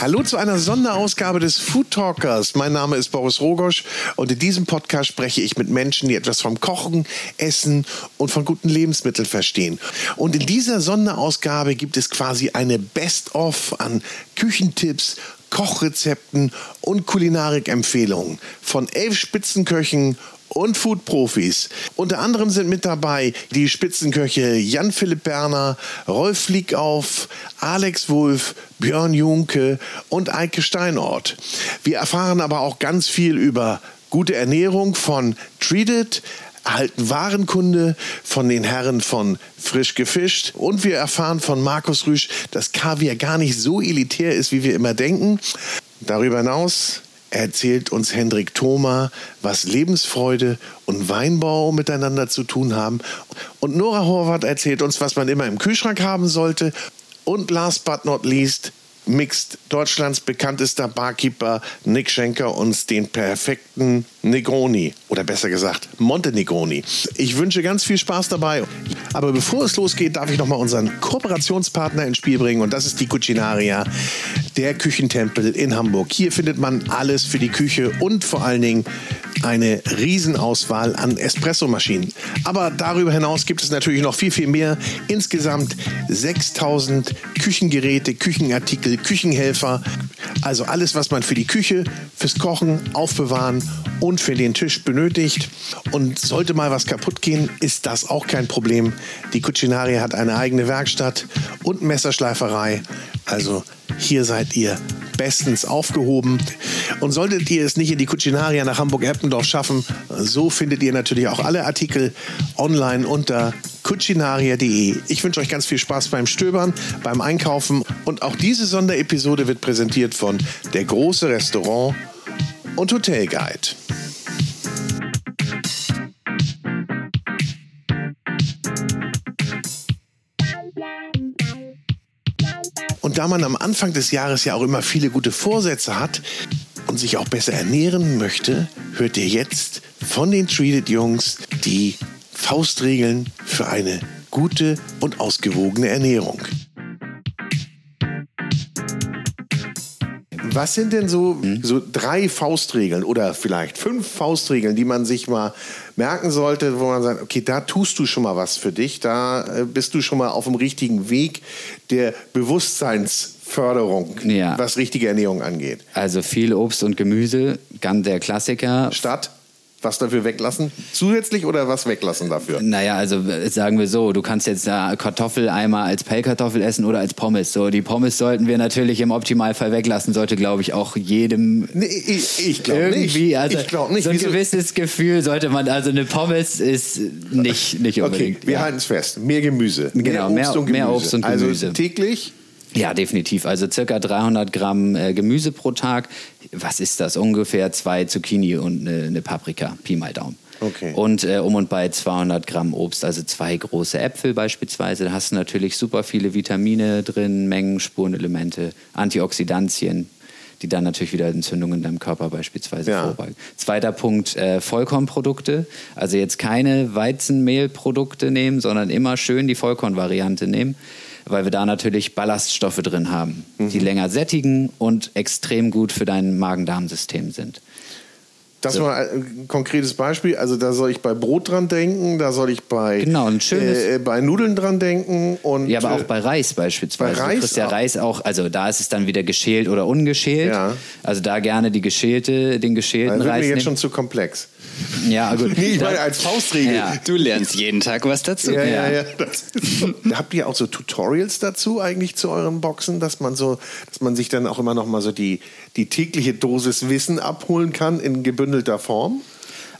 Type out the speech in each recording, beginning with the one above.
Hallo zu einer Sonderausgabe des Food Talkers. Mein Name ist Boris Rogosch und in diesem Podcast spreche ich mit Menschen, die etwas vom Kochen, Essen und von guten Lebensmitteln verstehen. Und in dieser Sonderausgabe gibt es quasi eine Best-of an Küchentipps, Kochrezepten und Kulinarikempfehlungen von elf Spitzenköchen und Food-Profis. Unter anderem sind mit dabei die Spitzenköche Jan-Philipp Berner, Rolf Fliegauf, Alex Wulff, Björn Junke und Eike Steinort. Wir erfahren aber auch ganz viel über gute Ernährung von Treated, erhalten Warenkunde von den Herren von Frisch gefischt und wir erfahren von Markus Rüsch, dass Kaviar gar nicht so elitär ist, wie wir immer denken. Darüber hinaus erzählt uns Hendrik Thoma, was Lebensfreude und Weinbau miteinander zu tun haben. Und Nora Horvath erzählt uns, was man immer im Kühlschrank haben sollte. Und last but not least mixt Deutschlands bekanntester Barkeeper Nick Schenker uns den perfekten Negroni oder besser gesagt Monte Negroni. Ich wünsche ganz viel Spaß dabei. Aber bevor es losgeht, darf ich noch mal unseren Kooperationspartner ins Spiel bringen und das ist die Cucinaria, der Küchentempel in Hamburg. Hier findet man alles für die Küche und vor allen Dingen eine Riesenauswahl an Espressomaschinen. Aber darüber hinaus gibt es natürlich noch viel, viel mehr. Insgesamt 6000 Küchengeräte, Küchenartikel, Küchenhelfer. Also alles, was man für die Küche, fürs Kochen, Aufbewahren und für den Tisch benötigt. Und sollte mal was kaputt gehen, ist das auch kein Problem. Die Cucinaria hat eine eigene Werkstatt und Messerschleiferei. Also hier seid ihr bestens aufgehoben. Und solltet ihr es nicht in die Cucinaria nach Hamburg-Eppendorf schaffen, so findet ihr natürlich auch alle Artikel online unter cucinaria.de. Ich wünsche euch ganz viel Spaß beim Stöbern, beim Einkaufen und auch diese Sonderepisode wird präsentiert von der große Restaurant und Hotel Guide. Und da man am Anfang des Jahres ja auch immer viele gute Vorsätze hat und sich auch besser ernähren möchte, hört ihr jetzt von den Treated Jungs die Faustregeln für eine gute und ausgewogene Ernährung. Was sind denn so, mhm. so drei Faustregeln oder vielleicht fünf Faustregeln, die man sich mal merken sollte, wo man sagt, okay, da tust du schon mal was für dich, da äh, bist du schon mal auf dem richtigen Weg der Bewusstseinsförderung, ja. was richtige Ernährung angeht. Also viel Obst und Gemüse, ganz der Klassiker. Statt? Was dafür weglassen? Zusätzlich oder was weglassen dafür? Naja, also sagen wir so, du kannst jetzt ja Kartoffel einmal als Pellkartoffel essen oder als Pommes. So, die Pommes sollten wir natürlich im Optimalfall weglassen, sollte, glaube ich, auch jedem nee, ich, ich glaube nicht. Also, ich glaube nicht. So ein Wieso? gewisses Gefühl sollte man, also eine Pommes ist nicht, nicht unbedingt. Okay, wir ja. halten es fest. Mehr Gemüse. Genau, mehr Obst, mehr, und, Gemüse. mehr Obst und also Gemüse. Also täglich ja, definitiv. Also circa 300 Gramm äh, Gemüse pro Tag. Was ist das? Ungefähr zwei Zucchini und eine, eine Paprika. Pi mal Daumen. Okay. Und äh, um und bei 200 Gramm Obst, also zwei große Äpfel beispielsweise. Da hast du natürlich super viele Vitamine drin, Mengen, Spurenelemente, Antioxidantien, die dann natürlich wieder Entzündungen in deinem Körper beispielsweise ja. vorbeugen. Zweiter Punkt, äh, Vollkornprodukte. Also jetzt keine Weizenmehlprodukte nehmen, sondern immer schön die Vollkornvariante nehmen weil wir da natürlich Ballaststoffe drin haben, mhm. die länger sättigen und extrem gut für dein Magen-Darm-System sind. Das so. war ein konkretes Beispiel. Also da soll ich bei Brot dran denken, da soll ich bei, genau, ein schönes, äh, bei Nudeln dran denken. Und, ja, aber auch bei Reis beispielsweise. Bei Reis du kriegst ja Reis auch, also da ist es dann wieder geschält oder ungeschält. Ja. Also da gerne die geschälte, den geschälten Reis. Das ist mir jetzt schon zu komplex. Ja, gut. nee, ich meine als Faustregel. Ja. Du lernst jeden Tag was dazu. Ja, ja, ja. So. Habt ihr auch so Tutorials dazu eigentlich zu euren Boxen, dass man so, dass man sich dann auch immer noch mal so die, die tägliche Dosis Wissen abholen kann in gebündelter Form?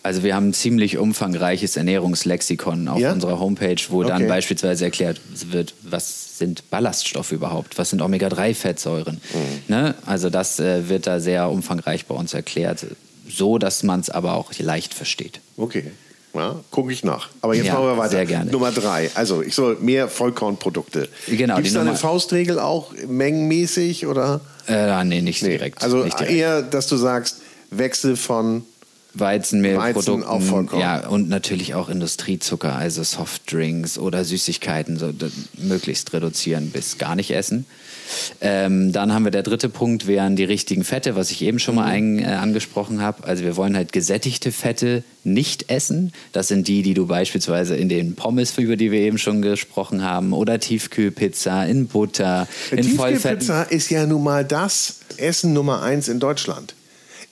Also wir haben ein ziemlich umfangreiches Ernährungslexikon auf ja? unserer Homepage, wo okay. dann beispielsweise erklärt wird, was sind Ballaststoffe überhaupt, was sind Omega-3-Fettsäuren. Mhm. Ne? Also das äh, wird da sehr umfangreich bei uns erklärt so, dass man es aber auch leicht versteht. Okay. Ja, gucke ich nach. Aber jetzt ja, machen wir weiter. Nummer drei. Also ich soll mehr Vollkornprodukte. Genau. Gibt es da eine Faustregel auch mengenmäßig oder? Äh, nee, nicht nee. direkt. Also nicht direkt. eher, dass du sagst, Wechsel von Weizenmehlprodukten. Weizen auf Vollkorn. Ja, und natürlich auch Industriezucker, also Softdrinks oder Süßigkeiten, so möglichst reduzieren bis gar nicht essen. Ähm, dann haben wir der dritte Punkt, wären die richtigen Fette, was ich eben schon mal ein, äh, angesprochen habe. Also wir wollen halt gesättigte Fette nicht essen. Das sind die, die du beispielsweise in den Pommes, über die wir eben schon gesprochen haben, oder Tiefkühlpizza in Butter, in Vollfetten. Tiefkühlpizza ist ja nun mal das Essen Nummer eins in Deutschland.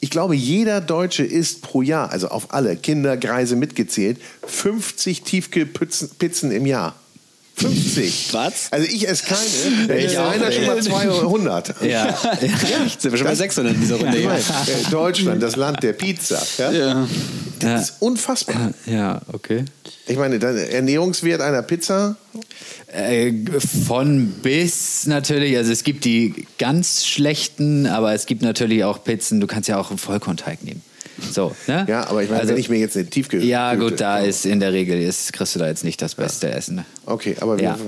Ich glaube, jeder Deutsche isst pro Jahr, also auf alle Kinder, Greise mitgezählt, 50 Tiefkühlpizzen Pizzen im Jahr. 50. Was? Also ich esse keine. Ich auch einer schon mal 200. Ja, Sind wir schon bei 600 in dieser Runde. Ja, meine, äh, Deutschland, das Land der Pizza. Ja? ja. Das ist unfassbar. ja, okay. Ich meine, der Ernährungswert einer Pizza, Äh, von bis natürlich, also es gibt die ganz schlechten, aber es gibt natürlich auch Pizzen, du kannst ja auch einen Vollkornteig nehmen. So, ne? ja, aber ich meine, Also- wenn ich mir jetzt eine Tiefkühl... Ja, gut, da ist in der Regel, ist, kriegst du da jetzt nicht das beste Essen. Ne? Okay, aber wir- Ja,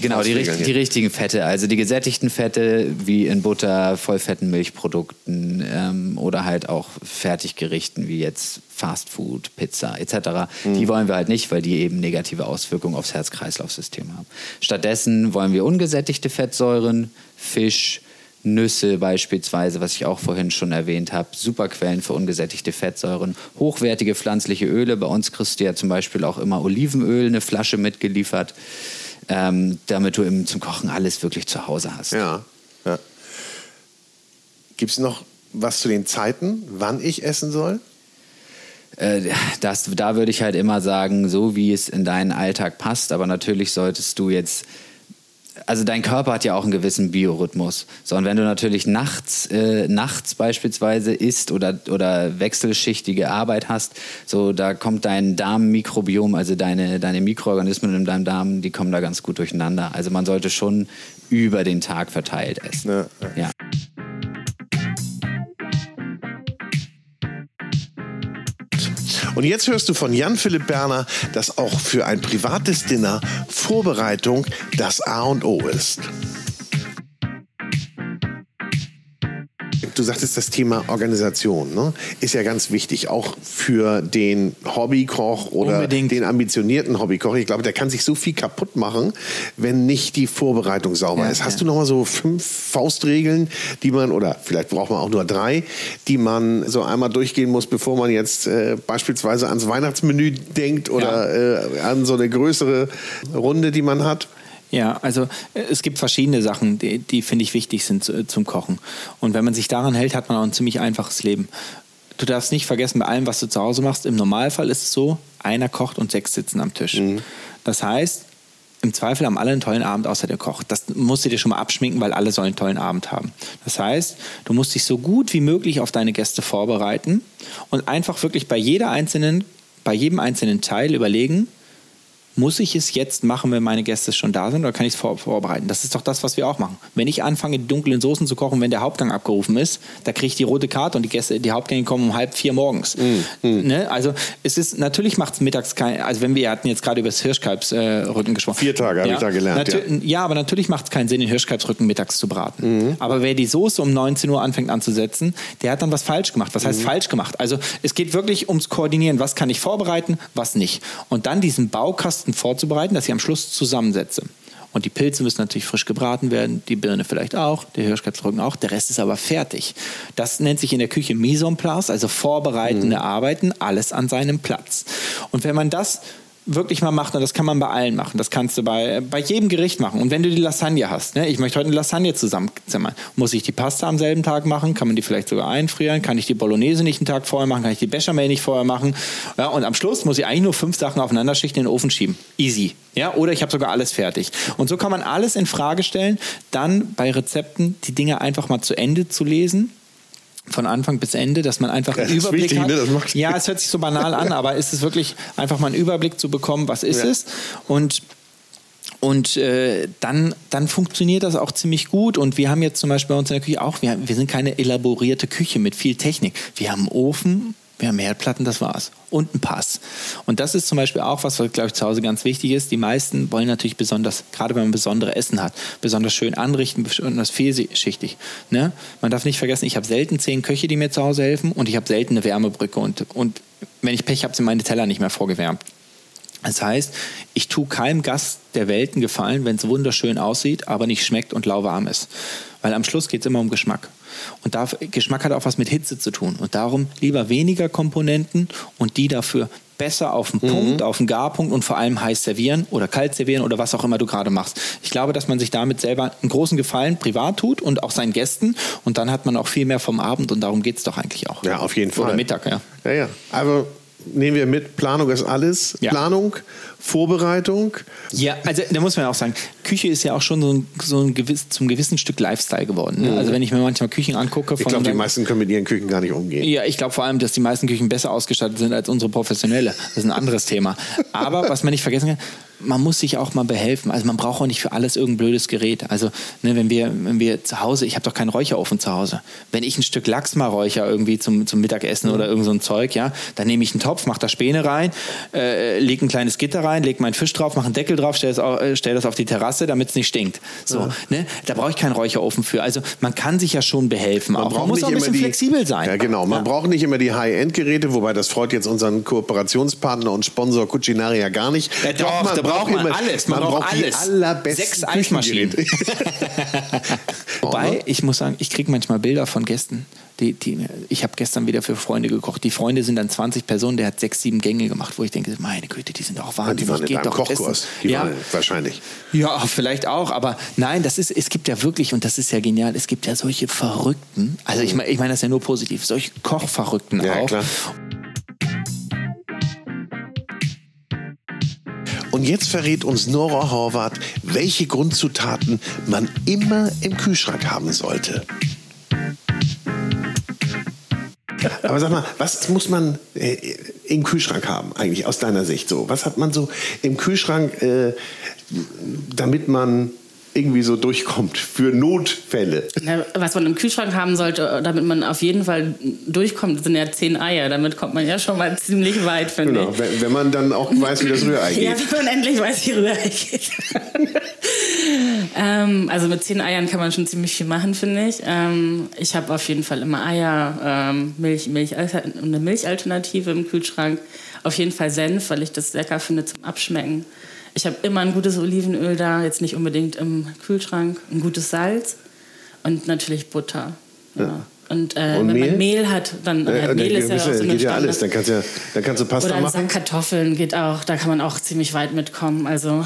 genau, die, richt- die richtigen Fette, also die gesättigten Fette wie in Butter, vollfetten Milchprodukten ähm, oder halt auch Fertiggerichten wie jetzt Fastfood, Pizza etc. Mhm. Die wollen wir halt nicht, weil die eben negative Auswirkungen aufs Herz-Kreislauf-System haben. Stattdessen wollen wir ungesättigte Fettsäuren, Fisch, Nüsse beispielsweise, was ich auch vorhin schon erwähnt habe, super Quellen für ungesättigte Fettsäuren, hochwertige pflanzliche Öle. Bei uns kriegst du ja zum Beispiel auch immer Olivenöl, eine Flasche mitgeliefert, ähm, damit du eben zum Kochen alles wirklich zu Hause hast. Ja, ja. Gibt es noch was zu den Zeiten, wann ich essen soll? Äh, das, da würde ich halt immer sagen, so wie es in deinen Alltag passt, aber natürlich solltest du jetzt also dein Körper hat ja auch einen gewissen Biorhythmus. So, und wenn du natürlich nachts, äh, nachts beispielsweise isst oder, oder wechselschichtige Arbeit hast, so da kommt dein Darmmikrobiom, also deine, deine Mikroorganismen in deinem Darm, die kommen da ganz gut durcheinander. Also man sollte schon über den Tag verteilt essen. Ja, ja. Und jetzt hörst du von Jan-Philipp Berner, dass auch für ein privates Dinner Vorbereitung das A und O ist. Du sagtest, das Thema Organisation ne? ist ja ganz wichtig, auch für den Hobbykoch oder Unbedingt. den ambitionierten Hobbykoch. Ich glaube, der kann sich so viel kaputt machen, wenn nicht die Vorbereitung sauber Ja, ist. Hast ja. du noch mal so fünf Faustregeln, die man, oder vielleicht braucht man auch nur drei, die man so einmal durchgehen muss, bevor man jetzt äh, beispielsweise ans Weihnachtsmenü denkt oder äh, an so eine größere Runde, die man hat? Ja, also äh, es gibt verschiedene Sachen, die, die finde ich wichtig sind zu, zum Kochen. Und wenn man sich daran hält, hat man auch ein ziemlich einfaches Leben. Du darfst nicht vergessen, bei allem, was du zu Hause machst, im Normalfall ist es so, einer kocht und sechs sitzen am Tisch. Das heißt, im Zweifel haben alle einen tollen Abend, außer der Koch. Das musst du dir schon mal abschminken, weil alle sollen einen tollen Abend haben. Das heißt, du musst dich so gut wie möglich auf deine Gäste vorbereiten und einfach wirklich bei jeder einzelnen, bei jedem einzelnen Teil überlegen, muss ich es jetzt machen, wenn meine Gäste schon da sind, oder kann ich es vor, vorbereiten? Das ist doch das, was wir auch machen. Wenn ich anfange, die dunklen Soßen zu kochen, wenn der Hauptgang abgerufen ist, da kriege ich die rote Karte und die Gäste, die Hauptgänge kommen um halb vier morgens. Ne? Also es ist natürlich macht es mittags kein, also wenn wir hatten jetzt gerade über das Hirschkalbsrücken äh, gesprochen. Vier Tage habe ich da gelernt, Natür- ja. aber natürlich macht es keinen Sinn, den Hirschkalbsrücken mittags zu braten. Aber wer die Soße um 19 Uhr anfängt anzusetzen, der hat dann was falsch gemacht. Was heißt falsch gemacht? Also es geht wirklich ums Koordinieren. Was kann ich vorbereiten, was nicht. Und dann diesen Baukasten vorzubereiten, dass ich am Schluss zusammensetze. Und die Pilze müssen natürlich frisch gebraten werden, die Birne vielleicht auch, der Hirschkalbsrücken auch, der Rest ist aber fertig. Das nennt sich in der Küche Mise en place, also vorbereitende Arbeiten, alles an seinem Platz. Und wenn man das wirklich mal macht, und das kann man bei allen machen, das kannst du bei, bei jedem Gericht machen. Und wenn du die Lasagne hast, ne, ich möchte heute eine Lasagne zusammenzimmern, muss ich die Pasta am selben Tag machen? Kann man die vielleicht sogar einfrieren? Kann ich die Bolognese nicht einen Tag vorher machen? Kann ich die Bechamel nicht vorher machen? Ja, und am Schluss muss ich eigentlich nur fünf Sachen aufeinander schichten in den Ofen schieben. Easy. Ja, oder ich habe sogar alles fertig. Und so kann man alles in Frage stellen, dann bei Rezepten die Dinge einfach mal zu Ende zu lesen von Anfang bis Ende, dass man einfach einen Überblick wichtig, hat. ne? Das macht- ja, es hört sich so banal an, aber ist es wirklich einfach mal einen Überblick zu bekommen, was ist Ja. es? Und und äh, dann, dann funktioniert das auch ziemlich gut. Und wir haben jetzt zum Beispiel bei uns in der Küche auch, wir, wir sind keine elaborierte Küche mit viel Technik. Wir haben einen Ofen, Wir haben Herdplatten, das war's. Und ein Pass. Und das ist zum Beispiel auch was, was, glaube ich, zu Hause ganz wichtig ist. Die meisten wollen natürlich besonders, gerade wenn man besondere Essen hat, besonders schön anrichten, besonders vielschichtig. Ne? Man darf nicht vergessen, ich habe selten zehn Köche, die mir zu Hause helfen und ich habe selten eine Wärmebrücke. Und, und wenn ich Pech habe, sind meine Teller nicht mehr vorgewärmt. Das heißt, ich tue keinem Gast der Welt einen Gefallen, wenn es wunderschön aussieht, aber nicht schmeckt und lauwarm ist. Weil am Schluss geht es immer um Geschmack. Und da, Geschmack hat auch was mit Hitze zu tun. Und darum lieber weniger Komponenten und die dafür besser auf den Punkt, mhm. auf den Garpunkt und vor allem heiß servieren oder kalt servieren oder was auch immer du gerade machst. Ich glaube, dass man sich damit selber einen großen Gefallen privat tut und auch seinen Gästen und dann hat man auch viel mehr vom Abend und darum geht es doch eigentlich auch. Ja, auf jeden Fall. Oder Mittag, ja. Ja, ja. Aber nehmen wir mit, Planung ist alles. Ja. Planung, Vorbereitung. Ja, also da muss man auch sagen, Küche ist ja auch schon so ein, so ein gewiss, zum gewissen Stück Lifestyle geworden. Ne? Mhm. Also wenn ich mir manchmal Küchen angucke. ich glaube, die meisten können mit ihren Küchen gar nicht umgehen. Ja, ich glaube vor allem, dass die meisten Küchen besser ausgestattet sind als unsere professionelle. Das ist ein anderes Thema. Aber was man nicht vergessen kann, man muss sich auch mal behelfen. Also man braucht auch nicht für alles irgendein blödes Gerät. Also ne, wenn, wir, wenn wir zu Hause, ich habe doch keinen Räucherofen zu Hause. Wenn ich ein Stück Lachs mal räucher irgendwie zum, zum Mittagessen mhm. oder irgend so ein Zeug, ja, dann nehme ich einen Topf, mache da Späne rein, äh, lege ein kleines Gitter rein, lege meinen Fisch drauf, mache einen Deckel drauf, stelle das, äh, stell das auf die Terrasse, damit es nicht stinkt. So, ja. ne? Da brauche ich keinen Räucherofen für. Also man kann sich ja schon behelfen. Man, auch. man muss auch ein bisschen die, flexibel sein. Ja, genau. Man ja. braucht nicht immer die High-End-Geräte, wobei das freut jetzt unseren Kooperationspartner und Sponsor Cucinaria gar nicht. Ja, doch, doch da braucht man alles man, man braucht alles. die allerbesten Sechs Eichmaschinen. Wobei, ich muss sagen, ich kriege manchmal Bilder von Gästen. Die, die, ich habe gestern wieder für Freunde gekocht. Die Freunde sind dann 20 Personen, der hat sechs, sieben Gänge gemacht, wo ich denke, meine Güte, die sind doch wahnsinnig. Ja, die waren in einem Kochkurs. Die ja. wahrscheinlich. Ja, vielleicht auch, aber nein, das ist, es gibt ja wirklich, und das ist ja genial, es gibt ja solche Verrückten, also ich meine ich mein das ja nur positiv, solche Kochverrückten ja, auch. Klar. Und jetzt verrät uns Nora Horvath, welche Grundzutaten man immer im Kühlschrank haben sollte. Aber sag mal, was muss man äh, im Kühlschrank haben eigentlich aus deiner Sicht so? Was hat man so im Kühlschrank, äh, damit man irgendwie so durchkommt für Notfälle. was man im Kühlschrank haben sollte, damit man auf jeden Fall durchkommt, sind ja zehn Eier. Damit kommt man ja schon mal ziemlich weit, finde genau, ich. Wenn, wenn man dann auch weiß, wie das Rührei geht. Ja, wenn man endlich weiß, wie Rührei geht. ähm, also mit zehn Eiern kann man schon ziemlich viel machen, finde ich. Ähm, ich habe auf jeden Fall immer Eier, ähm, Milch, Milch, eine Milchalternative im Kühlschrank. Auf jeden Fall Senf, weil ich das lecker finde zum Abschmecken. Ich habe immer ein gutes Olivenöl da, jetzt nicht unbedingt im Kühlschrank, ein gutes Salz und natürlich Butter. Ja. ja. Und, äh, und wenn Mehl? man Mehl hat, dann äh, Mehl ist ja auch so geht ja alles. Dann kannst, ja, dann kannst du Pasta Oder machen. Oder Kartoffeln geht auch. Da kann man auch ziemlich weit mitkommen. Also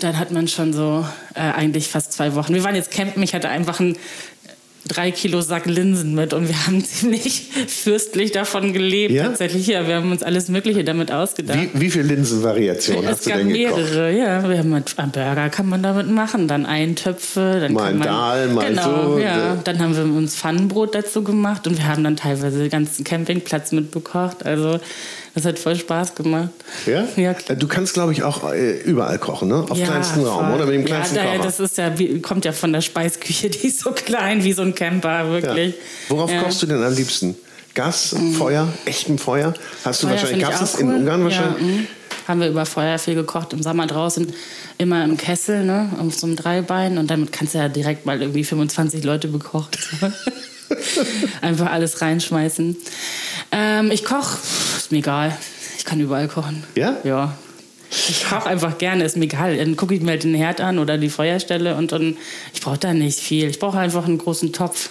dann hat man schon so äh, eigentlich fast zwei Wochen. Wir waren jetzt campen. Ich hatte einfach ein drei Kilo Sack Linsen mit und wir haben ziemlich fürstlich davon gelebt. Ja? Tatsächlich, ja, wir haben uns alles Mögliche damit ausgedacht. Wie, wie viele Linsenvariationen hast du denn gekocht? mehrere, ja. Wir haben mit, einen Burger kann man damit machen, dann Eintöpfe, dann mal kann man, Dahl, mal genau, so. Ja. Dann haben wir uns Pfannenbrot dazu gemacht und wir haben dann teilweise den ganzen Campingplatz mitbekocht. Also das hat voll Spaß gemacht. Ja? ja äh, du kannst, glaube ich, auch äh, überall kochen, ne? Auf ja, kleinstem Raum, oder? Mit dem kleinsten ja, das ist ja, kommt ja von der Speisküche, die ist so klein wie so ein Camper, wirklich. Ja. Worauf ja. kochst du denn am liebsten? Gas, mhm. Feuer, echtem Feuer? Hast du Feuer wahrscheinlich, gab es cool. in Ungarn wahrscheinlich? Mhm. haben wir über Feuer viel gekocht, im Sommer draußen, immer im Kessel, ne, auf so einem Dreibein und damit kannst du ja direkt mal irgendwie 25 Leute bekocht. Einfach alles reinschmeißen. Ähm, ich koche, ist mir egal. Ich kann überall kochen. Ja? Ja. Ich koche einfach gerne, ist mir egal. Dann gucke ich mir halt den Herd an oder die Feuerstelle und dann, ich brauche da nicht viel. Ich brauche einfach einen großen Topf.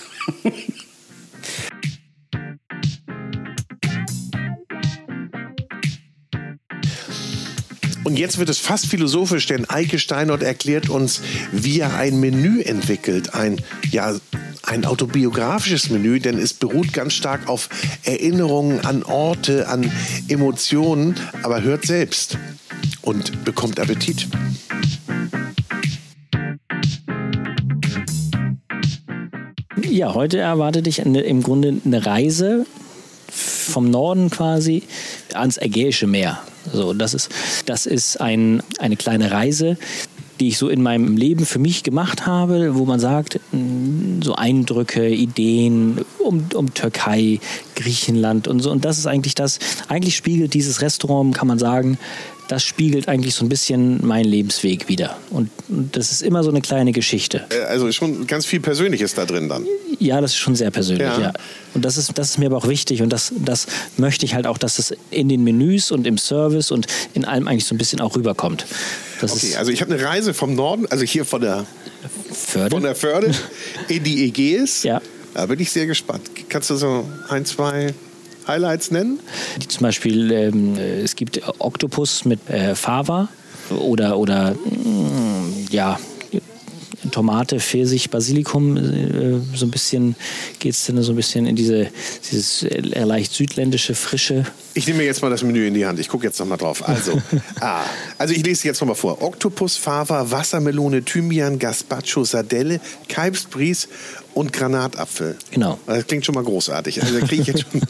Und jetzt wird es fast philosophisch, denn Eike Steinert erklärt uns, wie er ein Menü entwickelt. Ein, ja, ein autobiografisches Menü, denn es beruht ganz stark auf Erinnerungen an Orte, an Emotionen. Aber hört selbst und bekommt Appetit. Ja, heute erwartet dich eine, im Grunde eine Reise vom Norden quasi ans Ägäische Meer. So, das ist, das ist ein, eine kleine Reise, die ich so in meinem Leben für mich gemacht habe, wo man sagt, so Eindrücke, Ideen um, um Türkei, Griechenland und so. Und das ist eigentlich das, eigentlich spiegelt dieses Restaurant, kann man sagen, das spiegelt eigentlich so ein bisschen meinen Lebensweg wieder. Und das ist immer so eine kleine Geschichte. Äh, Also schon ganz viel Persönliches da drin dann. Ja, das ist schon sehr persönlich, Ja. ja. Und das ist, das ist mir aber auch wichtig und das, das möchte ich halt auch, dass das in den Menüs und im Service und in allem eigentlich so ein bisschen auch rüberkommt. Das Okay, also ich habe eine Reise vom Norden, also hier von der, Förde. von der Förde in die Ägäis. Ja. Da bin ich sehr gespannt. Kannst du so ein, zwei Highlights nennen? Zum Beispiel, ähm, äh, es gibt Oktopus mit äh, Fava oder, oder mm, ja, Tomate, Pfirsich, Basilikum, äh, so ein bisschen geht es dann so ein bisschen in diese dieses äh, leicht südländische Frische. Ich nehme mir jetzt mal das Menü in die Hand. Ich gucke jetzt nochmal drauf. Also, ah, also ich lese jetzt nochmal vor. Oktopus, Fava, Wassermelone, Thymian, Gazpacho, Sardelle, Kalbsbries und Granatapfel. Genau. Das klingt schon mal großartig. Also kriege ich jetzt schon.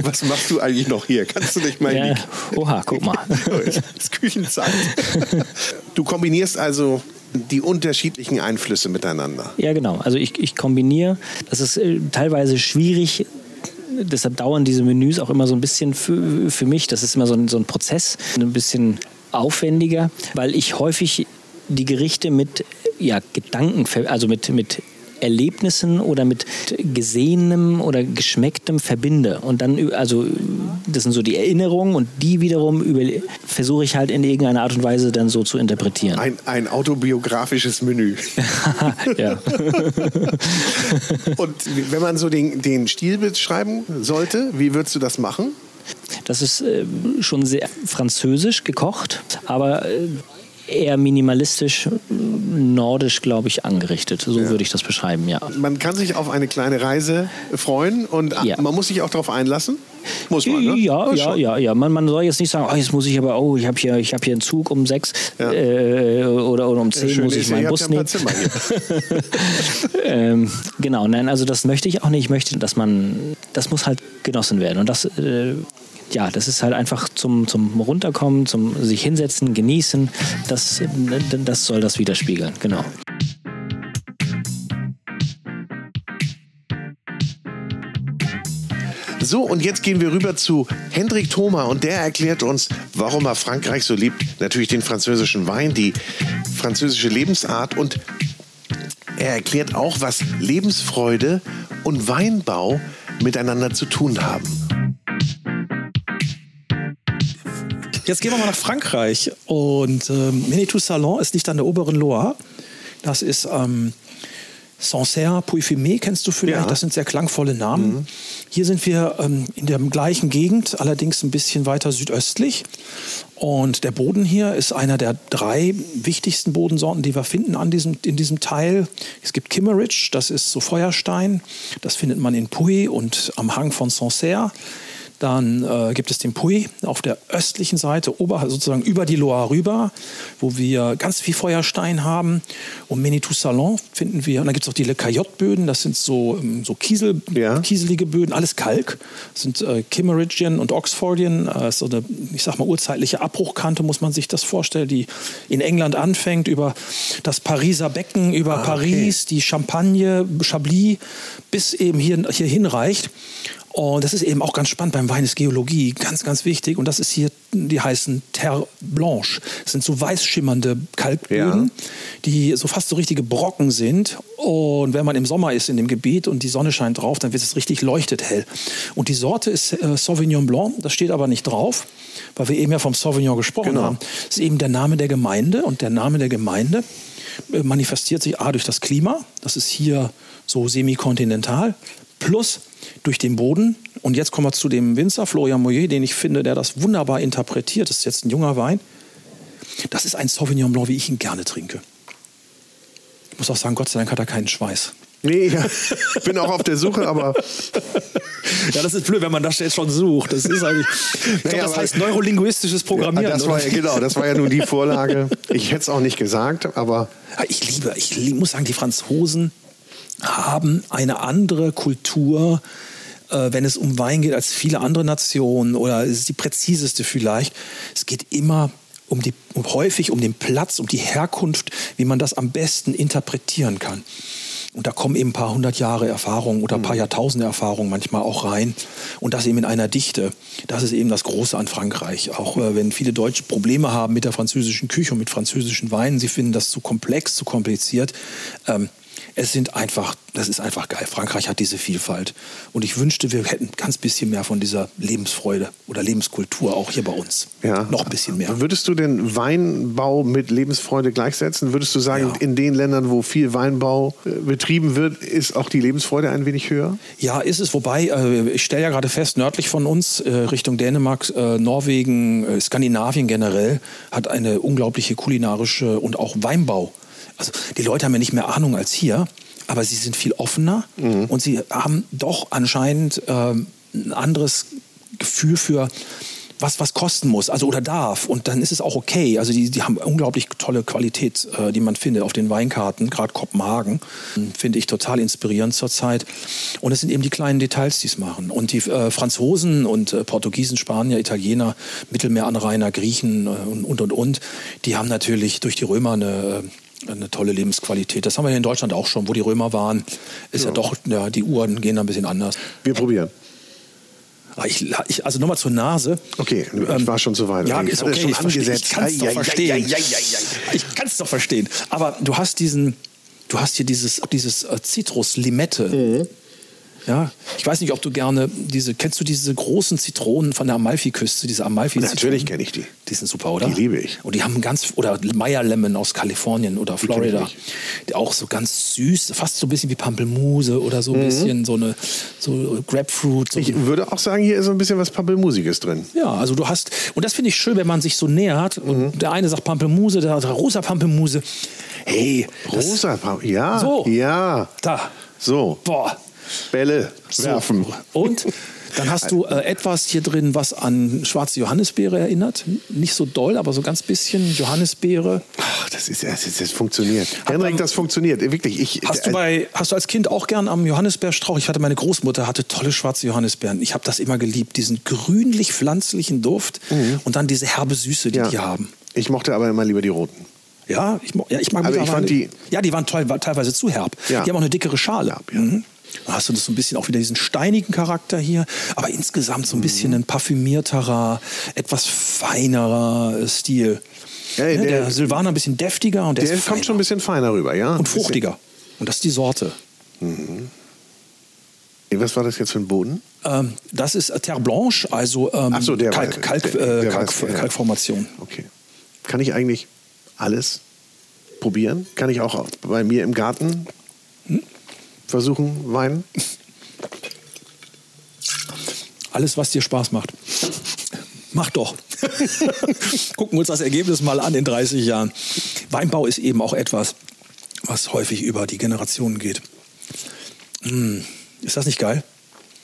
Was machst du eigentlich noch hier? Kannst du dich mal Ja, die oha, guck mal. ist Küchenzeit. Du kombinierst also die unterschiedlichen Einflüsse miteinander. Ja, genau. Also ich, ich kombiniere. Das ist äh, teilweise schwierig. Deshalb dauern diese Menüs auch immer so ein bisschen für, für mich. Das ist immer so ein, so ein Prozess, ein bisschen aufwendiger, weil ich häufig die Gerichte mit ja, Gedanken, also mit, mit Erlebnissen oder mit Gesehenem oder Geschmecktem verbinde. Und dann, also das sind so die Erinnerungen und die wiederum versuche ich halt in irgendeiner Art und Weise dann so zu interpretieren. Ein, ein autobiografisches Menü. ja. Und wenn man so den, den Stil beschreiben sollte, wie würdest du das machen? Das ist äh, schon sehr französisch gekocht, aber äh, eher minimalistisch, nordisch, glaube ich, angerichtet. So würde ich das beschreiben, ja. Man kann sich auf eine kleine Reise freuen und Ja. man muss sich auch darauf einlassen. Muss man, ne? Ja, ja, ja, ja. Man, man soll jetzt nicht sagen, oh, jetzt muss ich aber, oh, ich habe hier, ich hab hier einen Zug um sechs Ja. äh, oder, oder um zehn Schön muss ich ja, meinen Bus ja nehmen. ähm, genau, nein, also das möchte ich auch nicht. Ich möchte, dass man, das muss halt genossen werden. Und das, äh, ja, das ist halt einfach zum, zum Runterkommen, zum sich hinsetzen, genießen. Das, das soll das widerspiegeln, genau. So, und jetzt gehen wir rüber zu Hendrik Thoma und der erklärt uns, warum er Frankreich so liebt. Natürlich den französischen Wein, die französische Lebensart und er erklärt auch, was Lebensfreude und Weinbau miteinander zu tun haben. Jetzt gehen wir mal nach Frankreich. Und ähm, Manitou Salon ist nicht an der oberen Loire. Das ist ähm, Sancerre, Puy-Fumé, kennst du vielleicht? Ja. Das sind sehr klangvolle Namen. Hier sind wir ähm, in der gleichen Gegend, allerdings ein bisschen weiter südöstlich. Und der Boden hier ist einer der drei wichtigsten Bodensorten, die wir finden an diesem, in diesem Teil. Es gibt Kimmeridge, das ist so Feuerstein. Das findet man in Puy und am Hang von Sancerre. Dann äh, gibt es den Puy auf der östlichen Seite, oberhalb sozusagen über die Loire rüber, wo wir ganz viel Feuerstein haben. Und Manitou Salon finden wir. Und dann gibt es auch die Le Caillotte-Böden, das sind so, ähm, so Kiesel, Ja. kieselige Böden, alles Kalk. Das sind äh, Kimmeridgian und Oxfordian, äh, so eine, ich sag mal, urzeitliche Abbruchkante, muss man sich das vorstellen, die in England anfängt, über das Pariser Becken, über Paris, die Champagne, Chablis, bis eben hier, hier hinreicht. Und das ist eben auch ganz spannend. Beim Wein ist Geologie ganz, ganz wichtig. Und das ist hier, die heißen Terre Blanche. Das sind so weiß schimmernde Kalkböden, die so fast so richtige Brocken sind. Und wenn man im Sommer ist in dem Gebiet und die Sonne scheint drauf, dann wird es richtig leuchtet hell. Und die Sorte ist äh, Sauvignon Blanc. Das steht aber nicht drauf, weil wir eben ja vom Sauvignon gesprochen Genau. haben. Das ist eben der Name der Gemeinde. Und der Name der Gemeinde äh, manifestiert sich A durch das Klima. Das ist hier so semikontinental. Plus durch den Boden. Und jetzt kommen wir zu dem Winzer Florian Moyer, den ich finde, der das wunderbar interpretiert. Das ist jetzt ein junger Wein. Das ist ein Sauvignon Blanc, wie ich ihn gerne trinke. Ich muss auch sagen, Gott sei Dank hat er keinen Schweiß. Nee, ja, ich bin auch auf der Suche, aber Ja, das ist blöd, wenn man das jetzt schon sucht. Das ist eigentlich, ich glaub, Naja, das heißt neurolinguistisches Programmieren. das war ja, genau, das war ja nun die Vorlage. Ich hätte es auch nicht gesagt, aber Ja, Ich liebe, ich muss sagen, die Franzosen haben eine andere Kultur, äh, wenn es um Wein geht, als viele andere Nationen oder es ist die präziseste vielleicht. Es geht immer um die, um, häufig um den Platz, um die Herkunft, wie man das am besten interpretieren kann. Und da kommen eben ein paar hundert Jahre Erfahrung oder ein paar Jahrtausende Erfahrung manchmal auch rein. Und das eben in einer Dichte. Das ist eben das Große an Frankreich. Auch äh, wenn viele Deutsche Probleme haben mit der französischen Küche und mit französischen Weinen, sie finden das zu komplex, zu kompliziert. Ähm, es sind einfach, das ist einfach geil. Frankreich hat diese Vielfalt. Und ich wünschte, wir hätten ganz bisschen mehr von dieser Lebensfreude oder Lebenskultur auch hier bei uns. Ja. Noch ein bisschen mehr. Würdest du den Weinbau mit Lebensfreude gleichsetzen? Würdest du sagen, Ja. in den Ländern, wo viel Weinbau äh, betrieben wird, ist auch die Lebensfreude ein wenig höher? Ja, ist es. Wobei, äh, ich stelle ja gerade fest, nördlich von uns, äh, Richtung Dänemark, Norwegen, Skandinavien generell, hat eine unglaubliche kulinarische und auch Weinbau. Also die Leute haben ja nicht mehr Ahnung als hier, aber sie sind viel offener und sie haben doch anscheinend ähm, ein anderes Gefühl für was was kosten muss, also oder darf. Und dann ist es auch okay. Also die, die haben unglaublich tolle Qualität, äh, die man findet auf den Weinkarten, gerade Kopenhagen. Finde ich total inspirierend zurzeit. Und es sind eben die kleinen Details, die es machen. Und die äh, Franzosen und äh, Portugiesen, Spanier, Italiener, Mittelmeeranrainer, Griechen äh, und, und, und, und, die haben natürlich durch die Römer eine, äh, eine tolle Lebensqualität. Das haben wir hier in Deutschland auch schon, wo die Römer waren. Ist ja, doch, ja, die Uhren gehen da ein bisschen anders. Wir probieren. Ah, Ich, ich, also nochmal zur Nase. Okay, ich war schon so weit. Ja, Ich ist okay. schon ich verstehe- angesetzt. Ich kann es doch verstehen. Ich kann es doch verstehen. Aber du hast diesen, du hast hier dieses, dieses äh, Zitrus-Limette. Mhm. Ja, ich weiß nicht, ob du gerne diese, kennst du diese großen Zitronen von der Amalfiküste, diese amalfi Natürlich kenne ich die. Die sind super, oder? Die liebe ich. Und die haben ganz, oder Meyer Lemon aus Kalifornien oder Florida. Die auch so ganz süß, fast so ein bisschen wie Pampelmuse oder Mhm. so ein bisschen so eine, so Grapefruit. So Ich würde auch sagen, hier ist so ein bisschen was Pampelmusiges drin. ja, also du hast, und das finde ich schön, wenn man sich so nähert. Mhm. Und der eine sagt Pampelmuse, der andere rosa Pampelmuse. Hey, Rosa Pampel, ja, So. ja. da. So, Boah. Bälle werfen. Und dann hast du äh, etwas hier drin, was an schwarze Johannisbeere erinnert. Nicht so doll, aber so ganz bisschen Johannisbeere. Ach, das ist das, ist- das funktioniert. Henrik, das funktioniert. Wirklich. Ich, Hast du, bei, hast du als Kind auch gern am Johannisbeerstrauch? Ich hatte meine Großmutter hatte tolle schwarze Johannisbeeren. Ich habe das immer geliebt, diesen grünlich-pflanzlichen Duft und dann diese herbe Süße, die Mhm. ja. die haben. Ich mochte aber immer lieber die roten. Ja, ich, ja, ich mag Aber ich fand die- Ja, die waren toll, war teilweise zu herb. Ja. Die haben auch eine dickere Schale. Herb, ja. Mhm. Hast du das so ein bisschen auch wieder diesen steinigen Charakter hier, aber insgesamt so ein Mhm. bisschen ein parfümierterer, etwas feinerer Stil. Ja, Ne, der- der, Silvaner ein bisschen deftiger und der, Der ist kommt feiner schon ein bisschen feiner rüber, ja? und fruchtiger. Und das ist die Sorte. Was war das jetzt für ein Boden? Ähm, das ist Terre Blanche, also ähm, so, der Kalk, Kalk, der- äh, Kalk, ja. Kalkformation. Okay. Kann ich eigentlich alles probieren? Kann ich auch bei mir im Garten versuchen, Wein? Alles, was dir Spaß macht. Mach doch. Gucken wir uns das Ergebnis mal an in 30 Jahren. Weinbau ist eben auch etwas, was häufig über die Generationen geht. Mm, Ist das nicht geil?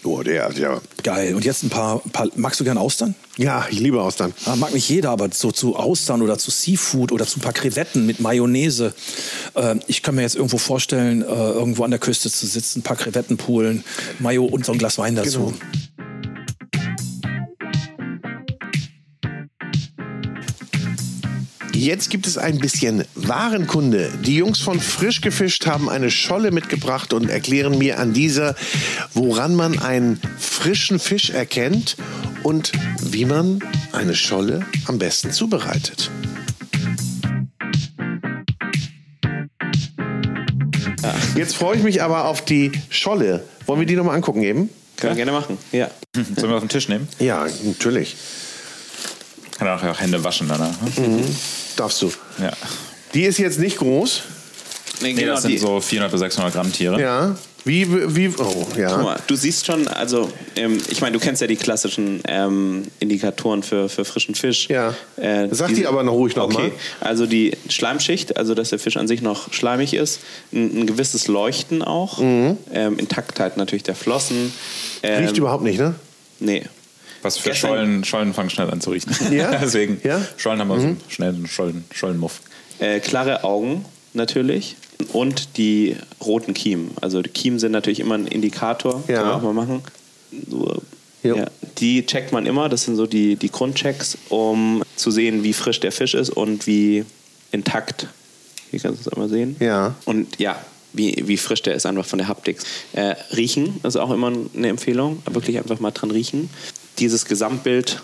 Oh, der, ja. Geil. Und jetzt ein paar, paar magst du gern Austern? Ja, ich liebe Austern. Ja, mag nicht jeder, aber so zu Austern oder zu Seafood oder zu ein paar Krevetten mit Mayonnaise. Äh, ich kann mir jetzt irgendwo vorstellen, äh, irgendwo an der Küste zu sitzen, ein paar Krevetten poolen, Mayo und so ein Glas Wein dazu. Genau. Jetzt gibt es ein bisschen Warenkunde. Die Jungs von Frisch gefischt haben eine Scholle mitgebracht und erklären mir an dieser, woran man einen frischen Fisch erkennt und wie man eine Scholle am besten zubereitet. Jetzt freue ich mich aber auf die Scholle. Wollen wir die nochmal angucken eben? Können wir gerne machen. Ja. Sollen wir auf den Tisch nehmen? Ja, natürlich. Kann auch, auch Hände waschen danach. Ne? Darfst du. Ja. Die ist jetzt nicht groß. Nee, Nee, das sind die- so 400 bis 600 Gramm Tiere. Ja. Wie, wie, oh, ja. Guck mal, du siehst schon, also ähm, ich meine, du kennst ja die klassischen ähm, Indikatoren für, für frischen Fisch. Ja. Äh, Sag die aber noch ruhig noch okay. mal. Also die Schleimschicht, also dass der Fisch an sich noch schleimig ist, ein, ein gewisses Leuchten auch, ähm, Intaktheit natürlich der Flossen. Ähm, Mhm. Riecht überhaupt nicht, ne? Nee. Was für Schollen, Schollen fangen schnell an zu riechen. Ja? Deswegen, Ja? Schollen haben wir so schnell einen Schollen, Schollenmuff. Äh, klare Augen natürlich und die roten Kiemen. Also die Kiemen sind natürlich immer ein Indikator, Ja. kann man auch mal machen. So, ja. Die checkt man immer, das sind so die, die Grundchecks, um zu sehen, wie frisch der Fisch ist und wie intakt. Hier kannst du es einmal sehen. Ja. Und ja, wie, wie frisch der ist, einfach von der Haptik. Äh, riechen ist auch immer eine Empfehlung. Wirklich einfach mal dran riechen. Dieses Gesamtbild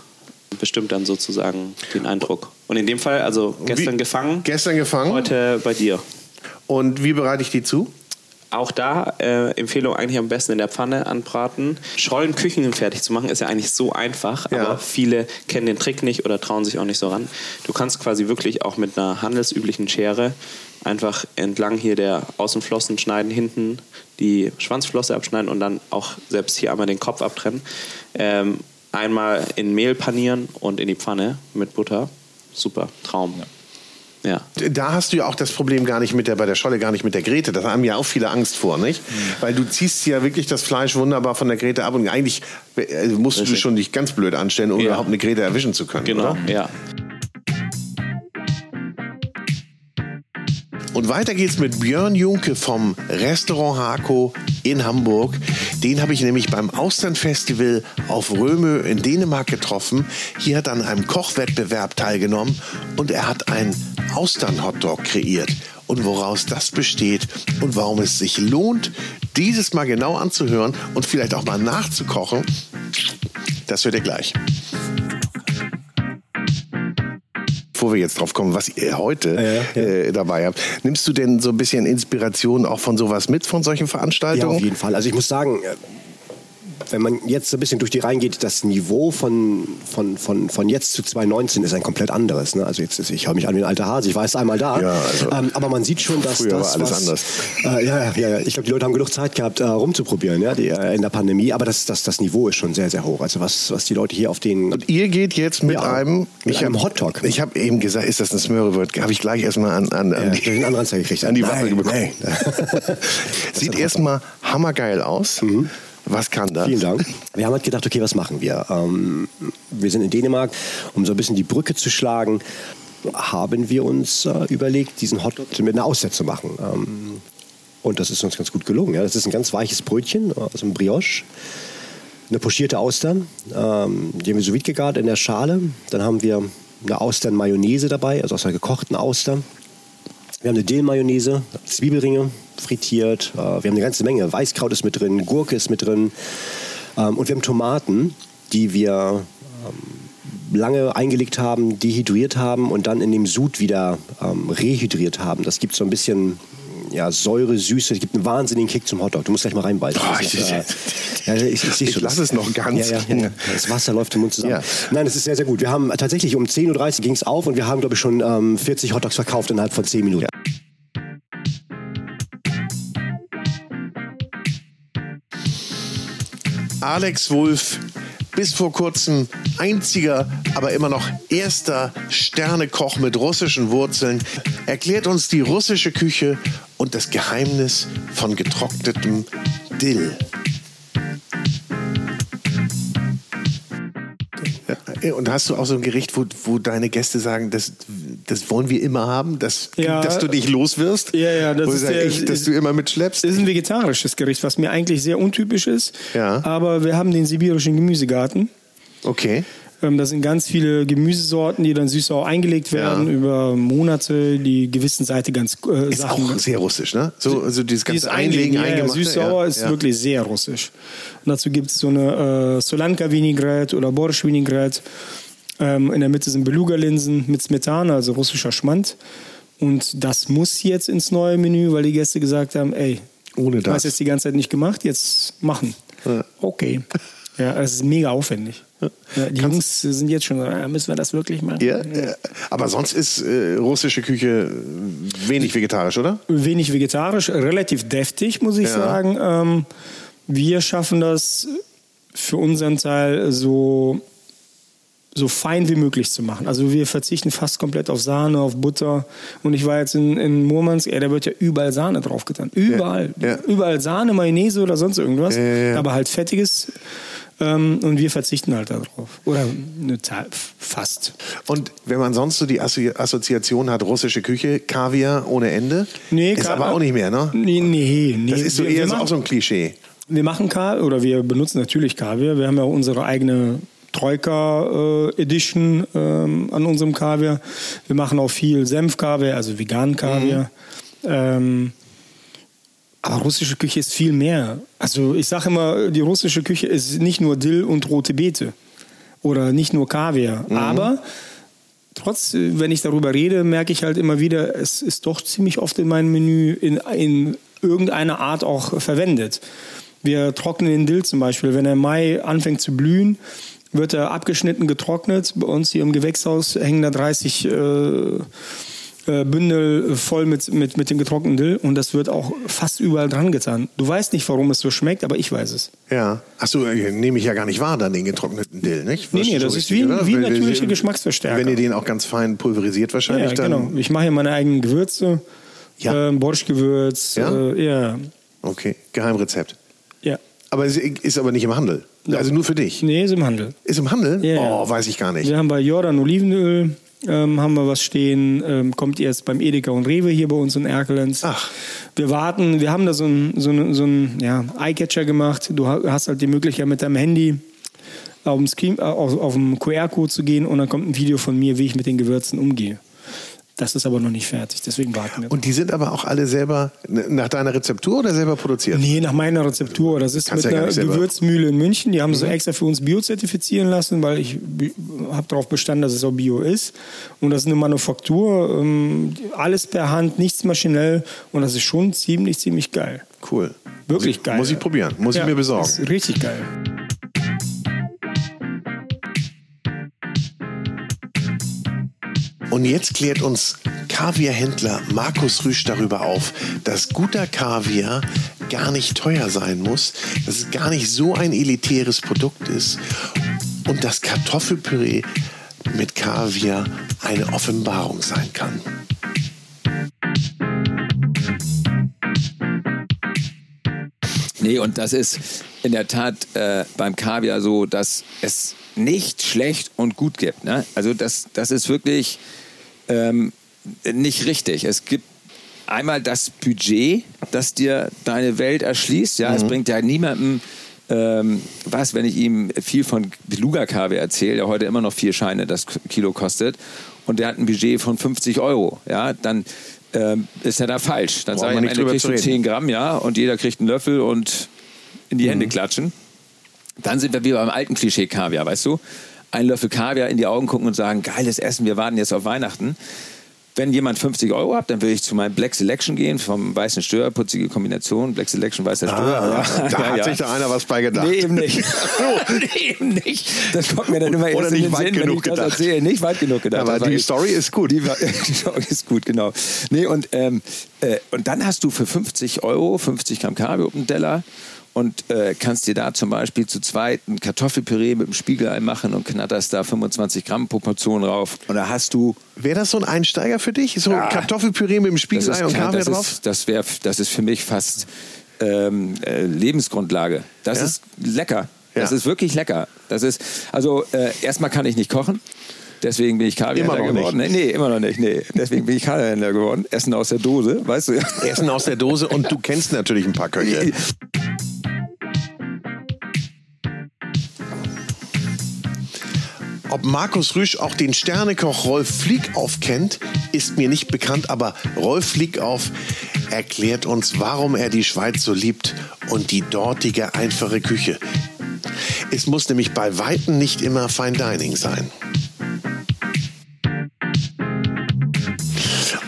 bestimmt dann sozusagen den Eindruck. Und in dem Fall, also gestern Wie- gefangen, Gestern gefangen. heute bei dir. Und wie bereite ich die zu? Auch da äh, Empfehlung eigentlich am besten in der Pfanne anbraten. Schollen Küchen fertig zu machen ist ja eigentlich so einfach, Ja. aber viele kennen den Trick nicht oder trauen sich auch nicht so ran. Du kannst quasi wirklich auch mit einer handelsüblichen Schere einfach entlang hier der Außenflossen schneiden, hinten die Schwanzflosse abschneiden und dann auch selbst hier einmal den Kopf abtrennen. Ähm, einmal in Mehl panieren und in die Pfanne mit Butter. Super, Traum. Ja. Da hast du ja auch das Problem gar nicht mit der, bei der Scholle gar nicht mit der Grete. Da haben ja auch viele Angst vor, nicht? Weil du ziehst ja wirklich das Fleisch wunderbar von der Grete ab und eigentlich äh, musst du Richtig. schon dich ganz blöd anstellen, um Ja. überhaupt eine Grete erwischen zu können. Genau, Oder? ja. Und weiter geht's mit Björn Junke vom Restaurant Hako in Hamburg. Den habe ich nämlich beim Austernfestival auf Römö in Dänemark getroffen. Hier hat er an einem Kochwettbewerb teilgenommen und er hat einen Austern-Hotdog kreiert. Und woraus das besteht und warum es sich lohnt, dieses mal genau anzuhören und vielleicht auch mal nachzukochen, das hört ihr gleich. Bevor wir jetzt drauf kommen, was ihr heute Äh, dabei habt, nimmst du denn so ein bisschen Inspiration auch von sowas mit, von solchen Ja, Veranstaltungen? auf jeden Fall. Also ich muss sagen, äh, wenn man jetzt so ein bisschen durch die Reihen geht, das Niveau von, von, von, von jetzt zu 2019 ist ein komplett anderes. Ne? Also jetzt, ist- ich höre mich an wie ein alter Hase, ich war erst einmal da. Ja, also ähm, aber man sieht schon, dass früher war das, alles was, anders. Äh, ja, ja, ja, ich glaube, die Leute haben genug Zeit gehabt, äh, rumzuprobieren ja, die, äh, in der Pandemie. Aber das, das, das Niveau ist schon sehr, sehr hoch. Also was, was die Leute hier auf den... Und ihr geht jetzt mit Ja, einem, mit ich einem Hotdog. Ich habe eben gesagt, ist das ein Smörrewort? Habe ich gleich erstmal an, an, an, die, den anderen gekriegt. an die Waffe bekommen. Sieht erstmal hammergeil aus. Was kann das? Vielen Dank. Wir haben halt gedacht, okay, was machen wir? Ähm, wir sind in Dänemark, um so ein bisschen die Brücke zu schlagen, haben wir uns äh, überlegt, diesen Hotdog mit einer Auszeit zu machen. Ähm, und das ist uns ganz gut gelungen. Ja. Das ist ein ganz weiches Brötchen aus einem Brioche. Eine pochierte Austern, ähm, die haben wir sous vide gegart in der Schale. Dann haben wir eine Austern-Mayonnaise dabei, also aus einer gekochten Auster. Wir haben eine Dill-Mayonnaise, Zwiebelringe frittiert. Äh, wir haben eine ganze Menge. Weißkraut ist mit drin, Gurke ist mit drin. Ähm, und wir haben Tomaten, die wir ähm, lange eingelegt haben, dehydriert haben und dann in dem Sud wieder ähm, rehydriert haben. Das gibt so ein bisschen ja, Säure, Süße. Das gibt einen wahnsinnigen Kick zum Hotdog. Du musst gleich mal reinbeißen. Oh, Das ist, ich- äh, ja, ich, ich, Ich schon. lass es noch ganz. Ja, ja. Das Wasser läuft im Mund zusammen. Nein, es ist sehr, sehr gut. Wir haben tatsächlich um 10.30 Uhr ging es auf und wir haben, glaube ich, schon ähm, 40 Hotdogs verkauft innerhalb von 10 Minuten. Alex Wulff, bis vor kurzem einziger, aber immer noch erster Sternekoch mit russischen Wurzeln, erklärt uns die russische Küche und das Geheimnis von getrocknetem Dill. Und hast du auch so ein Gericht, wo, wo deine Gäste sagen, das, das wollen wir immer haben, dass, Ja. dass du dich los wirst? Ja, ja, das ist der- ich, dass du immer mitschleppst? Das ist ein vegetarisches Gericht, was mir eigentlich sehr untypisch ist. Ja. Aber wir haben den sibirischen Gemüsegarten. Okay. Ähm, Das sind ganz viele Gemüsesorten, die dann süß-sauer eingelegt werden Ja. über Monate, die gewissen Seite ganz äh, Ist Sachen. auch sehr russisch, ne? So, also dieses Dieses ganze Einlegen, ja. Süß-sauer ja, ist ja. wirklich sehr russisch. Und dazu gibt es so eine äh, Solanka-Vinaigrette oder Borsch-Vinaigrette. Ähm, in der Mitte sind Beluga-Linsen mit Smetana, also russischer Schmand. Und das muss jetzt ins neue Menü, weil die Gäste gesagt haben, ey, Ohne du hast das. jetzt die ganze Zeit nicht gemacht, jetzt machen. Ja. Okay. Ja, es ist mega aufwendig. Ja, die Jungs sind jetzt schon so, ja, müssen wir das wirklich machen? Ja, ja. Aber sonst ist äh, russische Küche äh, wenig vegetarisch, oder? wenig vegetarisch, relativ deftig, muss ich sagen. Ähm, wir schaffen das für unseren Teil so, so fein wie möglich zu machen. Also wir verzichten fast komplett auf Sahne, auf Butter. Und ich war jetzt in, in Murmansk, ey, da wird ja überall Sahne draufgetan. Überall. Ja. Überall Sahne, Mayonnaise oder sonst irgendwas. Ja, ja, ja. Aber halt fettiges. Ähm, und wir verzichten halt darauf. Oder Zahl, fast. Und wenn man sonst so die Assozi Assoziation hat, russische Küche, Kaviar ohne Ende, ist Ka- aber auch nicht mehr, ne? Nee, nee. nee. Das ist so Wir- wir eher so machen- auch so ein Klischee. Wir machen Kaviar oder wir benutzen natürlich Kaviar. Wir haben ja unsere eigene Troika äh, Edition ähm, an unserem Kaviar. Wir machen auch viel Senfkaviar, also veganen Kaviar. Ähm, Aber russische Küche ist viel mehr. Also ich sage immer, die russische Küche ist nicht nur Dill und rote Beete oder nicht nur Kaviar. Mhm. Aber trotz, wenn ich darüber rede, merke ich halt immer wieder, es ist doch ziemlich oft in meinem Menü in, in irgendeiner Art auch verwendet. Wir trocknen den Dill zum Beispiel. Wenn er im Mai anfängt zu blühen, wird er abgeschnitten, getrocknet. Bei uns hier im Gewächshaus hängen da 30 äh, äh, Bündel voll mit, mit, mit dem getrockneten Dill und das wird auch fast überall dran getan. Du weißt nicht, warum es so schmeckt, aber ich weiß es. Ja. Achso, nehme ich ja gar nicht wahr, dann den getrockneten Dill, nicht? Nee, nee, das ist wie, oder? wie natürliche Geschmacksverstärker. Wenn ihr den auch ganz fein pulverisiert wahrscheinlich, ja, dann... genau. Ich mache hier meine eigenen Gewürze. Ja. Ähm, Borschgewürz. Ja? Äh, ja. Okay, Geheimrezept. ja. Aber es ist aber nicht im Handel. Also nur für dich. Nee, ist im Handel. Ist im Handel? Ja, ja. Oh, weiß ich gar nicht. Wir haben bei Jordan Olivenöl ähm, haben wir was stehen, ähm, kommt jetzt beim Edeka und Rewe hier bei uns in Erkelenz. Ach. Wir warten, wir haben da so einen so ein, so ein, ja, Eyecatcher gemacht. Du ha- hast halt die Möglichkeit mit deinem Handy auf dem, äh, auf, auf dem QR-Code zu gehen und dann kommt ein Video von mir, wie ich mit den Gewürzen umgehe. Das ist aber noch nicht fertig, deswegen warten wir. Und die sind aber auch alle selber nach deiner Rezeptur oder selber produziert? Nee, nach meiner Rezeptur. Das ist Kannst mit ja einer. Mhm. Gewürzmühle in München. Die haben sie extra für uns biozertifizieren lassen, weil ich habe darauf bestanden, dass es auch bio ist. Und das ist eine Manufaktur, ähm, alles per Hand, nichts maschinell. Und das ist schon ziemlich, ziemlich geil. Cool. Wirklich muss ich, geil. Muss ich probieren. Muss ich mir besorgen. Richtig geil. Und jetzt klärt uns Kaviarhändler Markus Rüsch darüber auf, dass guter Kaviar gar nicht teuer sein muss, dass es gar nicht so ein elitäres Produkt ist und dass Kartoffelpüree mit Kaviar eine Offenbarung sein kann. Nee, und das ist in der Tat äh, beim Kaviar so, dass es nicht schlecht und gut gibt. Ne? Also das, das ist wirklich ähm, nicht richtig. Es gibt einmal das Budget, das dir deine Welt erschließt. Ja, es bringt ja niemandem ähm, was, wenn ich ihm viel von Beluga-Kaviar erzähle, der heute immer noch vier Scheine das Kilo kostet und der hat ein Budget von 50 Euro, ja, dann ähm, ist er da falsch. Dann sage ich man am Ende kriegst du reden. 10 Gramm, ja, und jeder kriegt einen Löffel und in die Mhm. Hände klatschen. Dann sind wir wieder beim alten Klischee Kaviar, weißt du? Ein Löffel Kaviar in die Augen gucken und sagen, geiles Essen, wir warten jetzt auf Weihnachten. Wenn jemand 50 Euro hat, dann will ich zu meinem Black Selection gehen, vom weißen Stör, putzige Kombination, Black Selection, weißer Stör. Ah, ja. da Ja, hat ja. sich da einer was bei gedacht. Nee, eben nicht. nee, eben nicht. Das kommt mir dann immer Oder erst nicht in den weit Sinn, wenn genug ich das gedacht. erzähle. Nicht weit genug gedacht. Aber Das die ich- Story ist gut. Die, die Story ist gut, genau. Nee, und, ähm, äh, und dann hast du für 50 Euro 50 Gramm Kaviar auf dem Teller und äh, kannst dir da zum Beispiel zu zweit ein Kartoffelpüree mit einem Spiegelei machen und knatterst da 25 Gramm pro Portion drauf. Und da hast du Wäre das so ein Einsteiger für dich? So Kartoffelpüree mit dem Spiegelei und Kaviar das drauf? Ist, das, wär, das ist für mich fast ähm, äh, Lebensgrundlage. Das Ja? ist lecker. Das Ja. ist wirklich lecker. Das ist, also äh, erstmal kann ich nicht kochen. Deswegen bin ich Kaviarhändler geworden. Nee, nee, immer noch nicht. Nee. Deswegen bin ich Kaviarhändler geworden. Essen aus der Dose, weißt du ja. Essen aus der Dose und du kennst natürlich ein paar Köche. Ob Markus Rüsch auch den Sternekoch Rolf Fliegauf kennt, ist mir nicht bekannt, aber Rolf Fliegauf erklärt uns, warum er die Schweiz so liebt und die dortige einfache Küche. Es muss nämlich bei Weitem nicht immer Fine Dining sein.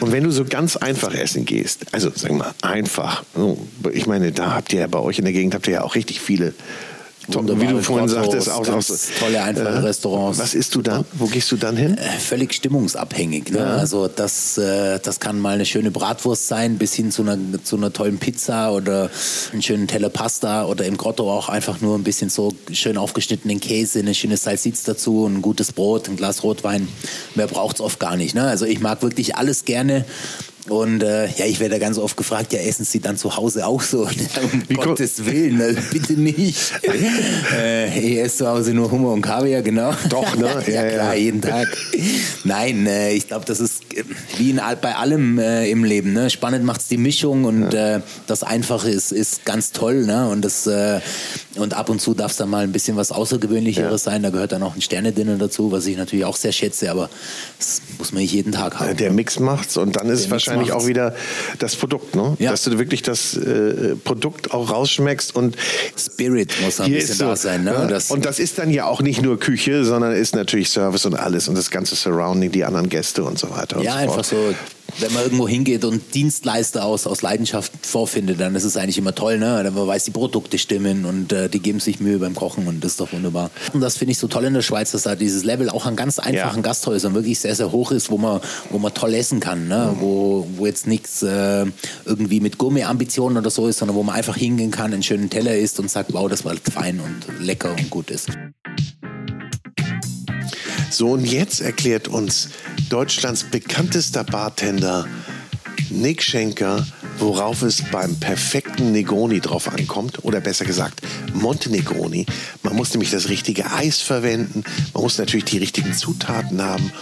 Und wenn du so ganz einfach essen gehst, also sag mal einfach, so, ich meine, da habt ihr ja bei euch in der Gegend habt ihr ja auch richtig viele, to- wie du Wunderbare vorhin sagtest, auch, auch tolle, einfache Restaurants. Was isst du dann? Wo gehst du dann hin? Äh, völlig stimmungsabhängig. Ne? Also das, äh, das kann mal eine schöne Bratwurst sein, bis hin zu einer, zu einer tollen Pizza oder einen schönen Teller Pasta oder im Grotto auch einfach nur ein bisschen so schön aufgeschnittenen Käse, eine schöne Salsitz dazu, ein gutes Brot, ein Glas Rotwein. Mehr braucht's oft gar nicht. Ne? Also ich mag wirklich alles gerne. Und äh, ja, ich werde ganz oft gefragt, ja, essen Sie dann zu Hause auch so? um Gottes Willen, also bitte nicht. äh, ich esse zu Hause nur Hummer und Kaviar, genau. Doch, ne? ja, Ja, ja. klar, jeden Tag. Nein, äh, ich glaube, das ist äh, wie in, bei allem äh, im Leben. Ne? Spannend macht's die Mischung und äh, das Einfache ist, ist ganz toll. Ne? Und das, äh, Und ab und zu darf es dann mal ein bisschen was Außergewöhnlicheres sein. Da gehört dann auch ein Sternedinner dazu, was ich natürlich auch sehr schätze, aber das muss man nicht jeden Tag haben. Der Mix macht's und dann ist es wahrscheinlich auch wieder das Produkt, ne? Ja. Dass du wirklich das äh, Produkt auch rausschmeckst und Spirit muss ein bisschen so, da sein. Ne? ja? Das, und das ist dann ja auch nicht nur Küche, sondern ist natürlich Service und alles und das ganze Surrounding, die anderen Gäste und so weiter. ja, und so einfach fort. so, wenn man irgendwo hingeht und Dienstleister aus, aus Leidenschaft vorfindet, dann ist es eigentlich immer toll, ne? Wenn man weiß, die Produkte stimmen und äh, die geben sich Mühe beim Kochen und das ist doch wunderbar. Und das finde ich so toll in der Schweiz, dass da dieses Level auch an ganz einfachen Ja. Gasthäusern wirklich sehr, sehr hoch ist, wo man, wo man toll essen kann, ne? wo, wo jetzt nichts äh, irgendwie mit Gourmet-Ambitionen oder so ist, sondern wo man einfach hingehen kann, einen schönen Teller isst und sagt, wow, das war fein und lecker und gut ist. So, und jetzt erklärt uns Deutschlands bekanntester Bartender Nick Schenker, worauf es beim perfekten Negroni drauf ankommt. Oder besser gesagt, Montenegroni. Man muss nämlich das richtige Eis verwenden. Man muss natürlich die richtigen Zutaten haben.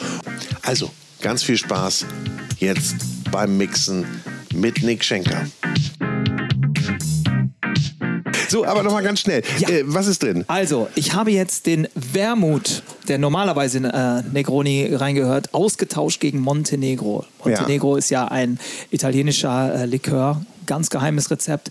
Also, ganz viel Spaß jetzt beim Mixen mit Nick Schenker. So, aber nochmal ganz schnell. Äh, was ist drin? Also, ich habe jetzt den Wermut, der normalerweise in äh, Negroni reingehört, ausgetauscht gegen Montenegro. Montenegro ist ja ein italienischer äh, Likör, ganz geheimes Rezept,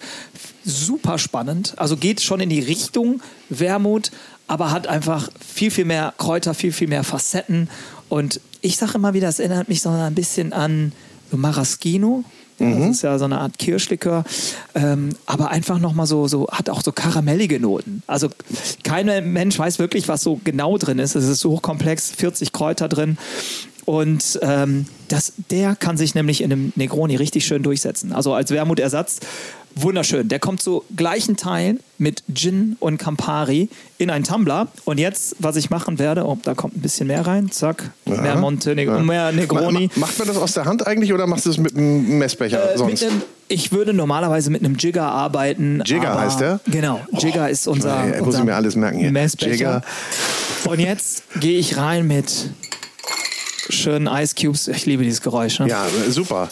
super spannend. Also geht schon in die Richtung Wermut, aber hat einfach viel, viel mehr Kräuter, viel, viel mehr Facetten. Und ich sage immer wieder, es erinnert mich so ein bisschen an Maraschino. Ja, Das ist ja so eine Art Kirschlikör, ähm, aber einfach nochmal so, so, hat auch so karamellige Noten. Also kein Mensch weiß wirklich, was so genau drin ist. Es ist so hochkomplex, 40 Kräuter drin. Und ähm, das, der kann sich nämlich in einem Negroni richtig schön durchsetzen. Also als Wermutersatz wunderschön. Der kommt zu gleichen Teilen mit Gin und Campari in einen Tumbler. Und jetzt, was ich machen werde, oh, da kommt ein bisschen mehr rein, zack, mehr Montenegro, mehr Negroni. Ma- ma- Macht man das aus der Hand eigentlich oder machst du es mit einem Messbecher Äh, sonst? einem, ich würde normalerweise mit einem Jigger arbeiten. Jigger heißt der? Genau, Jigger ist unser, Ey, muss ich mir alles merken hier. Messbecher. Jigger. Und jetzt gehe ich rein mit schönen Ice Cubes. Ich liebe dieses Geräusch. Ne? Ja, super.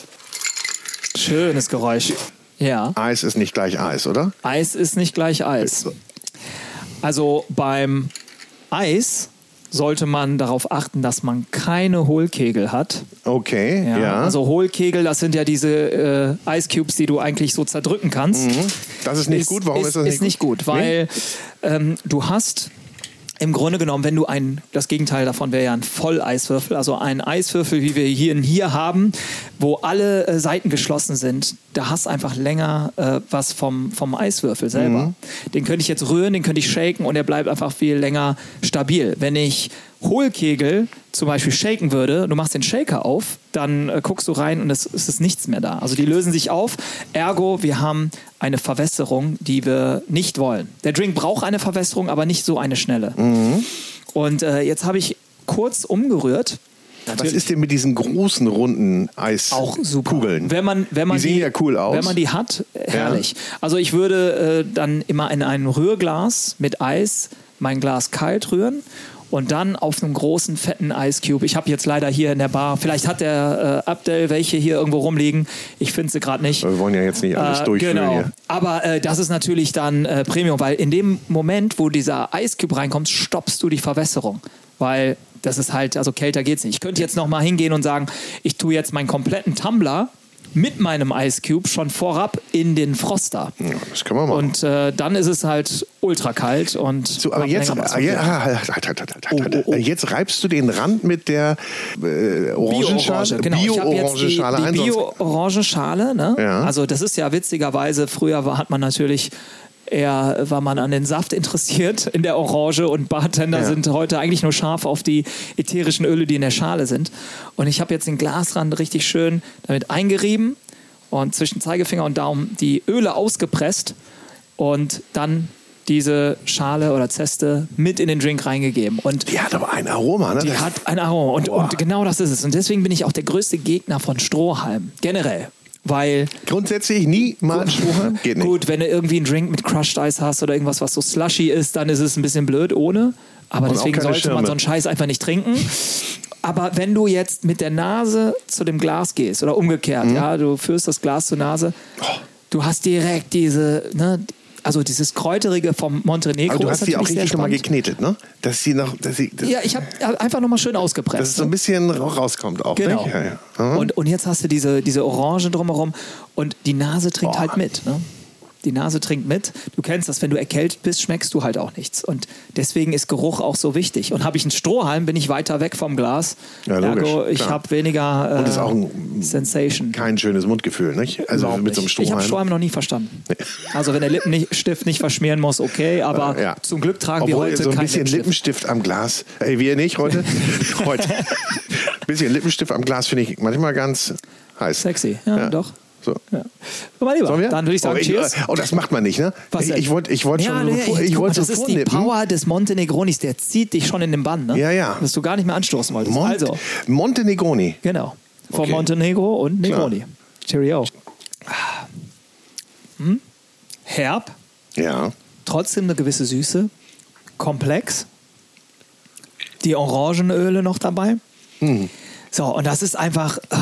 Schönes Geräusch. Ja. Eis ist nicht gleich Eis, oder? Eis ist nicht gleich Eis. Also beim Eis sollte man darauf achten, dass man keine Hohlkegel hat. Okay, ja. Ja, Also Hohlkegel, das sind ja diese äh, Ice Cubes, die du eigentlich so zerdrücken kannst. Mhm. Das ist nicht gut. Warum ist, das nicht ist nicht gut? Weil ähm, du hast im Grunde genommen, wenn du ein, das Gegenteil davon wäre ja ein Volleiswürfel, also ein Eiswürfel, wie wir hier, hier haben, wo alle äh, Seiten geschlossen sind, da hast einfach länger äh, was vom, vom Eiswürfel selber. Mhm. Den könnte ich jetzt rühren, den könnte ich shaken und der bleibt einfach viel länger stabil. Wenn ich Hohlkegel zum Beispiel shaken würde, du machst den Shaker auf, dann äh, guckst du rein und es, es ist nichts mehr da. Also die lösen sich auf. Ergo, wir haben eine Verwässerung, die wir nicht wollen. Der Drink braucht eine Verwässerung, aber nicht so eine schnelle. Mhm. Und äh, jetzt habe ich kurz umgerührt. Was ist denn mit diesen großen runden Eiskugeln? Wenn man, wenn man die sehen ja cool aus. Wenn man die hat, äh, herrlich. Also ich würde äh, dann immer in ein Rührglas mit Eis mein Glas kalt rühren und dann auf einem großen, fetten Ice Cube. Ich habe jetzt leider hier in der Bar, vielleicht hat der äh, Abdel welche hier irgendwo rumliegen. Ich finde sie gerade nicht. Wir wollen ja jetzt nicht alles Äh, durchführen genau. hier. Aber äh, das ist natürlich dann äh, Premium, weil in dem Moment, wo dieser Ice Cube reinkommt, stoppst du die Verwässerung. Weil das ist halt, also kälter geht's nicht. Ich könnte jetzt noch mal hingehen und sagen, ich tue jetzt meinen kompletten Tumbler mit meinem Ice Cube schon vorab in den Froster. Ja, das kann man machen. Und äh, dann ist es halt ultra kalt und So, aber jetzt, jetzt reibst du den Rand mit der äh, Orangenschale, genau. Bio-Orangenschale ein. sonst- Bio-Orangenschale. Ne? Ja. Also das ist ja witzigerweise, früher war, hat man natürlich eher, war man an den Saft interessiert in der Orange und Bartender Ja. sind heute eigentlich nur scharf auf die ätherischen Öle, die in der Schale sind. Und ich habe jetzt den Glasrand richtig schön damit eingerieben und zwischen Zeigefinger und Daumen die Öle ausgepresst und dann diese Schale oder Zeste mit in den Drink reingegeben. Und die hat aber ein Aroma, ne? Die hat ein Aroma. Und, und genau das ist es. Und deswegen bin ich auch der größte Gegner von Strohhalm. Generell. Weil. Grundsätzlich nie mal Strohhalm? Geht nicht. Gut, wenn du irgendwie einen Drink mit Crushed Ice hast oder irgendwas, was so slushy ist, dann ist es ein bisschen blöd ohne. Aber Und deswegen sollte man Schirme. so einen Scheiß einfach nicht trinken. Aber wenn du jetzt mit der Nase zu dem Glas gehst oder umgekehrt, Mhm. ja, du führst das Glas zur Nase, du hast direkt diese, ne, Also dieses Kräuterige vom Montenegro. Aber du hast die auch richtig nochmal geknetet, ne? Dass sie noch, dass sie, dass, Ja, ich habe einfach nochmal schön ausgepresst. dass es so ein bisschen rauskommt auch. Genau. Ne? Ja, ja. Aha. Und, und jetzt hast du diese, diese Orange drumherum und die Nase trinkt halt mit. Ne? Die Nase trinkt mit. Du kennst das, wenn du erkältet bist, schmeckst du halt auch nichts. Und deswegen ist Geruch auch so wichtig. Und habe ich einen Strohhalm, bin ich weiter weg vom Glas. Ja, logisch, Ergo, ich habe weniger äh, Und ist auch ein, Sensation. kein schönes Mundgefühl, nicht? Also Überhaupt mit so einem nicht. Ich habe Strohhalm. Strohhalm noch nie verstanden. Also wenn der Lippenstift nicht verschmieren muss, okay, aber Ja. zum Glück tragen wir Obwohl, heute so ein bisschen Lippenstift. Lippenstift am Glas. Ey, wir nicht heute. heute. Ein bisschen Lippenstift am Glas finde ich manchmal ganz heiß. Sexy, ja, doch. So. Ja. Mein Lieber, Sollen wir? dann würde ich sagen, oh, cheers. Oh, das macht man nicht, ne? Was ich denn? ich wollte ich wollt ja, schon ey, ich guck wollt mal, so das ist die. Power des Montenegronis, der zieht dich schon in den Bann, ne? Ja, ja. Dass du gar nicht mehr anstoßen wolltest. Mont also, Montenegroni. genau. Von Okay. Montenegro und Klar. Negroni. Cheerio. Hm? Herb, Ja. trotzdem eine gewisse Süße, komplex. Die Orangenöle noch dabei. Hm. So, und das ist einfach, äh,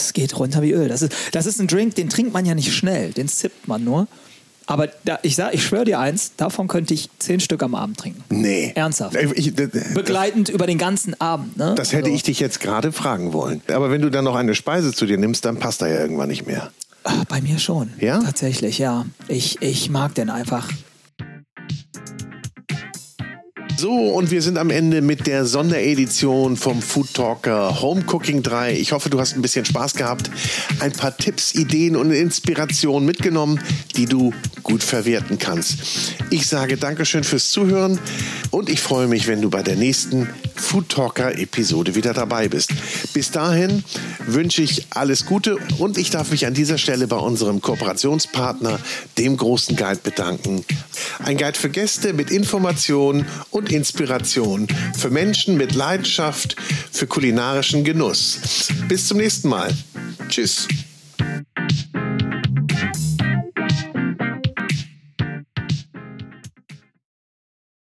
das, das geht runter wie Öl. Das ist, das ist ein Drink, den trinkt man ja nicht schnell, den zippt man nur. Aber da, ich sag, ich schwöre dir eins, davon könnte ich zehn Stück am Abend trinken. Nee. Ernsthaft. Äh, Ich, das, Begleitend über den ganzen Abend. Ne? das hätte Also, ich dich jetzt gerade fragen wollen. Aber wenn du dann noch eine Speise zu dir nimmst, dann passt da ja irgendwann nicht mehr. Bei mir schon. Ja? Tatsächlich, ja. Ich, ich mag den einfach. So, und wir sind am Ende mit der Sonderedition vom Food Talker Home Cooking 3. Ich hoffe, du hast ein bisschen Spaß gehabt, ein paar Tipps, Ideen und Inspirationen mitgenommen, die du gut verwerten kannst. Ich sage Dankeschön fürs Zuhören und ich freue mich, wenn du bei der nächsten Food Talker Episode wieder dabei bist. Bis dahin wünsche ich alles Gute und ich darf mich an dieser Stelle bei unserem Kooperationspartner, dem großen Guide, bedanken. Ein Guide für Gäste mit Informationen Inspiration für Menschen mit Leidenschaft für kulinarischen Genuss. Bis zum nächsten Mal. Tschüss.